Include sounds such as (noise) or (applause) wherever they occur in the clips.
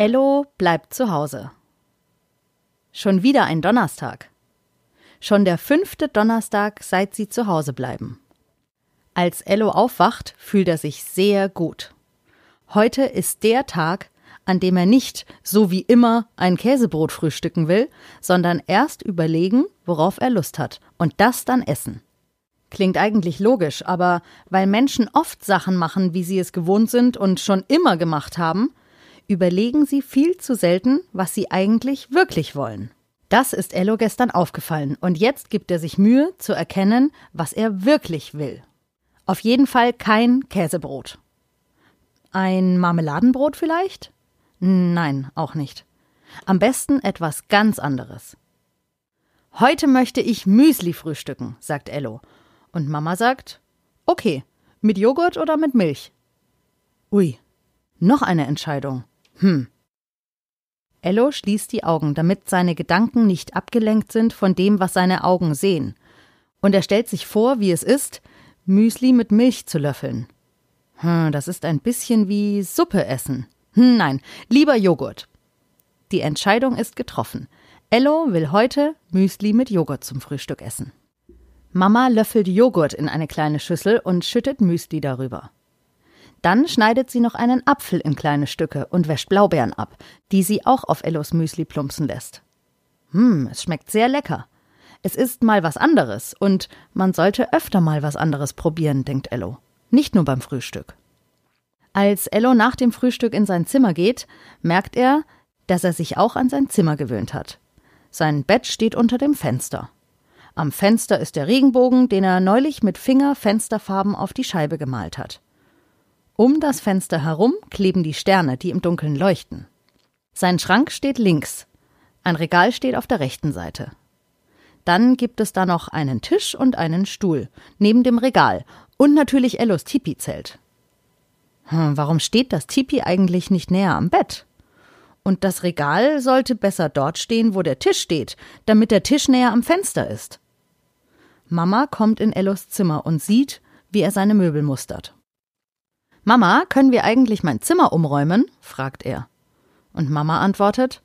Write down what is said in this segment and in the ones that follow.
Ello bleibt zu Hause. Schon wieder ein Donnerstag. Schon der fünfte Donnerstag, seit sie zu Hause bleiben. Als Ello aufwacht, fühlt er sich sehr gut. Heute ist der Tag, an dem er nicht, so wie immer, ein Käsebrot frühstücken will, sondern erst überlegen, worauf er Lust hat, und das dann essen. Klingt eigentlich logisch, aber weil Menschen oft Sachen machen, wie sie es gewohnt sind und schon immer gemacht haben, überlegen sie viel zu selten, was sie eigentlich wirklich wollen. Das ist Ello gestern aufgefallen und jetzt gibt er sich Mühe zu erkennen, was er wirklich will. Auf jeden Fall kein Käsebrot. Ein Marmeladenbrot vielleicht? Nein, auch nicht. Am besten etwas ganz anderes. Heute möchte ich Müsli frühstücken, sagt Ello. Und Mama sagt, okay, mit Joghurt oder mit Milch? Ui, noch eine Entscheidung. Hm. Ello schließt die Augen, damit seine Gedanken nicht abgelenkt sind von dem, was seine Augen sehen. Und er stellt sich vor, wie es ist, Müsli mit Milch zu löffeln. Hm, das ist ein bisschen wie Suppe essen. Hm, nein, lieber Joghurt. Die Entscheidung ist getroffen. Ello will heute Müsli mit Joghurt zum Frühstück essen. Mama löffelt Joghurt in eine kleine Schüssel und schüttet Müsli darüber. Dann schneidet sie noch einen Apfel in kleine Stücke und wäscht Blaubeeren ab, die sie auch auf Ellos Müsli plumpsen lässt. Hm, es schmeckt sehr lecker. Es ist mal was anderes und man sollte öfter mal was anderes probieren, denkt Ello. Nicht nur beim Frühstück. Als Ello nach dem Frühstück in sein Zimmer geht, merkt er, dass er sich auch an sein Zimmer gewöhnt hat. Sein Bett steht unter dem Fenster. Am Fenster ist der Regenbogen, den er neulich mit Finger Fensterfarben auf die Scheibe gemalt hat. Um das Fenster herum kleben die Sterne, die im Dunkeln leuchten. Sein Schrank steht links. Ein Regal steht auf der rechten Seite. Dann gibt es da noch einen Tisch und einen Stuhl, neben dem Regal und natürlich Ellos Tipi-Zelt. Hm, warum steht das Tipi eigentlich nicht näher am Bett? Und das Regal sollte besser dort stehen, wo der Tisch steht, damit der Tisch näher am Fenster ist. Mama kommt in Ellos Zimmer und sieht, wie er seine Möbel mustert. Mama, können wir eigentlich mein Zimmer umräumen? fragt er. Und Mama antwortet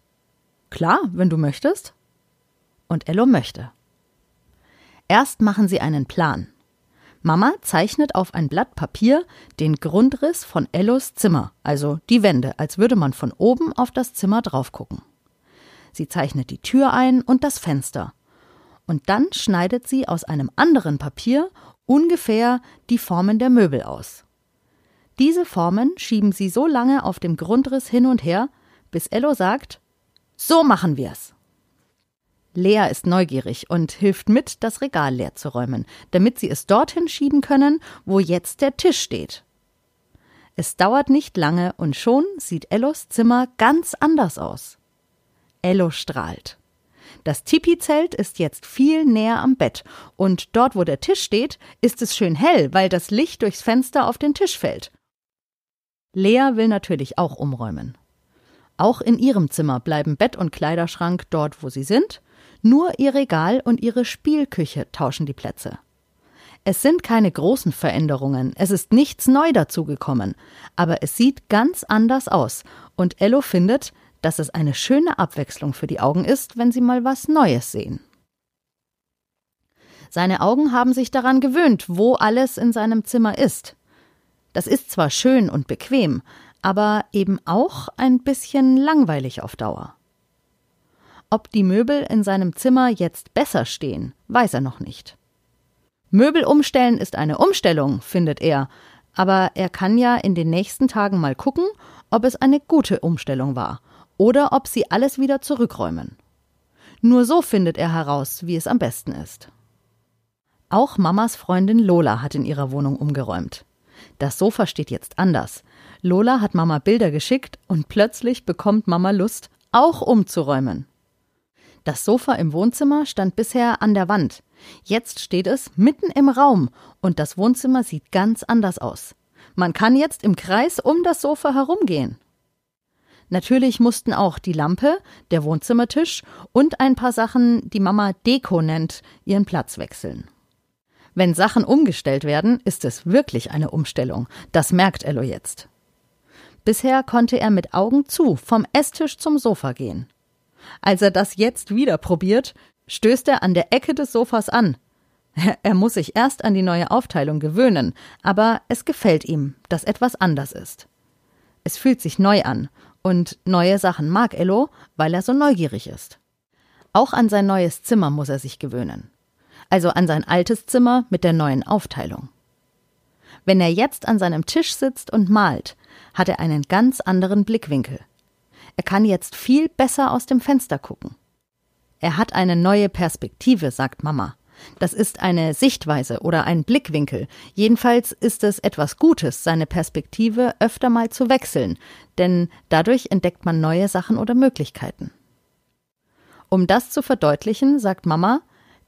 Klar, wenn du möchtest. Und Ello möchte. Erst machen sie einen Plan. Mama zeichnet auf ein Blatt Papier den Grundriss von Ellos Zimmer, also die Wände, als würde man von oben auf das Zimmer drauf gucken. Sie zeichnet die Tür ein und das Fenster. Und dann schneidet sie aus einem anderen Papier ungefähr die Formen der Möbel aus. Diese Formen schieben sie so lange auf dem Grundriss hin und her, bis Ello sagt, so machen wir's. Lea ist neugierig und hilft mit, das Regal leer zu räumen, damit sie es dorthin schieben können, wo jetzt der Tisch steht. Es dauert nicht lange und schon sieht Ellos Zimmer ganz anders aus. Ello strahlt. Das Tipi-Zelt ist jetzt viel näher am Bett und dort, wo der Tisch steht, ist es schön hell, weil das Licht durchs Fenster auf den Tisch fällt Lea will natürlich auch umräumen. Auch in ihrem Zimmer bleiben Bett und Kleiderschrank dort, wo sie sind, nur ihr Regal und ihre Spielküche tauschen die Plätze. Es sind keine großen Veränderungen, es ist nichts neu dazugekommen, aber es sieht ganz anders aus und Ello findet, dass es eine schöne Abwechslung für die Augen ist, wenn sie mal was Neues sehen. Seine Augen haben sich daran gewöhnt, wo alles in seinem Zimmer ist. Das ist zwar schön und bequem, aber eben auch ein bisschen langweilig auf Dauer. Ob die Möbel in seinem Zimmer jetzt besser stehen, weiß er noch nicht. Möbel umstellen ist eine Umstellung, findet er, aber er kann ja in den nächsten Tagen mal gucken, ob es eine gute Umstellung war oder ob sie alles wieder zurückräumen. Nur so findet er heraus, wie es am besten ist. Auch Mamas Freundin Lola hat in ihrer Wohnung umgeräumt. Das Sofa steht jetzt anders. Lola hat Mama Bilder geschickt und plötzlich bekommt Mama Lust, auch umzuräumen. Das Sofa im Wohnzimmer stand bisher an der Wand. Jetzt steht es mitten im Raum und das Wohnzimmer sieht ganz anders aus. Man kann jetzt im Kreis um das Sofa herumgehen. Natürlich mussten auch die Lampe, der Wohnzimmertisch und ein paar Sachen, die Mama Deko nennt, ihren Platz wechseln. Wenn Sachen umgestellt werden, ist es wirklich eine Umstellung. Das merkt Ello jetzt. Bisher konnte er mit Augen zu vom Esstisch zum Sofa gehen. Als er das jetzt wieder probiert, stößt er an der Ecke des Sofas an. (laughs) Er muss sich erst an die neue Aufteilung gewöhnen, aber es gefällt ihm, dass etwas anders ist. Es fühlt sich neu an, und neue Sachen mag Ello, weil er so neugierig ist. Auch an sein neues Zimmer muss er sich gewöhnen. Also an sein altes Zimmer mit der neuen Aufteilung. Wenn er jetzt an seinem Tisch sitzt und malt, hat er einen ganz anderen Blickwinkel. Er kann jetzt viel besser aus dem Fenster gucken. Er hat eine neue Perspektive, sagt Mama. Das ist eine Sichtweise oder ein Blickwinkel. Jedenfalls ist es etwas Gutes, seine Perspektive öfter mal zu wechseln, denn dadurch entdeckt man neue Sachen oder Möglichkeiten. Um das zu verdeutlichen, sagt Mama,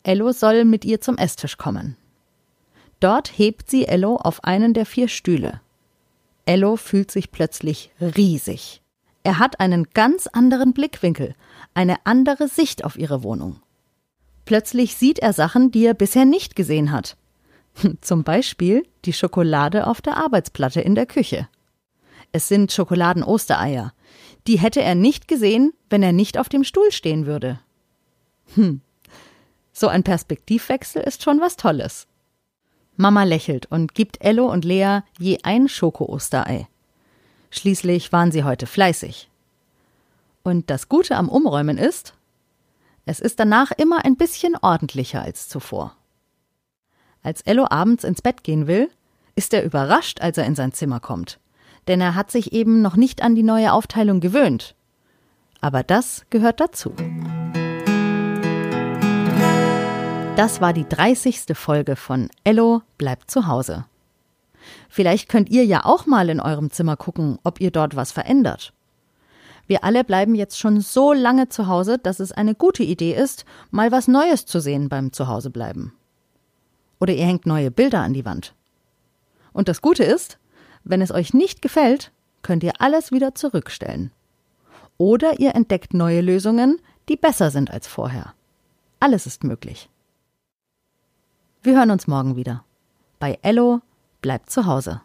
Ello soll mit ihr zum Esstisch kommen. Dort hebt sie Ello auf einen der vier Stühle. Ello fühlt sich plötzlich riesig. Er hat einen ganz anderen Blickwinkel, eine andere Sicht auf ihre Wohnung. Plötzlich sieht er Sachen, die er bisher nicht gesehen hat. (laughs) Zum Beispiel die Schokolade auf der Arbeitsplatte in der Küche. Es sind Schokoladen-Ostereier. Die hätte er nicht gesehen, wenn er nicht auf dem Stuhl stehen würde. Hm. So ein Perspektivwechsel ist schon was Tolles. Mama lächelt und gibt Ello und Lea je ein Schoko-Osterei. Schließlich waren sie heute fleißig. Und das Gute am Umräumen ist, es ist danach immer ein bisschen ordentlicher als zuvor. Als Ello abends ins Bett gehen will, ist er überrascht, als er in sein Zimmer kommt. Denn er hat sich eben noch nicht an die neue Aufteilung gewöhnt. Aber das gehört dazu. Das war die 30. Folge von Ello bleibt zu Hause. Vielleicht könnt ihr ja auch mal in eurem Zimmer gucken, ob ihr dort was verändert. Wir alle bleiben jetzt schon so lange zu Hause, dass es eine gute Idee ist, mal was Neues zu sehen beim Zuhausebleiben. Oder ihr hängt neue Bilder an die Wand. Und das Gute ist, wenn es euch nicht gefällt, könnt ihr alles wieder zurückstellen. Oder ihr entdeckt neue Lösungen, die besser sind als vorher. Alles ist möglich. Wir hören uns morgen wieder. Bei Ello bleibt zu Hause.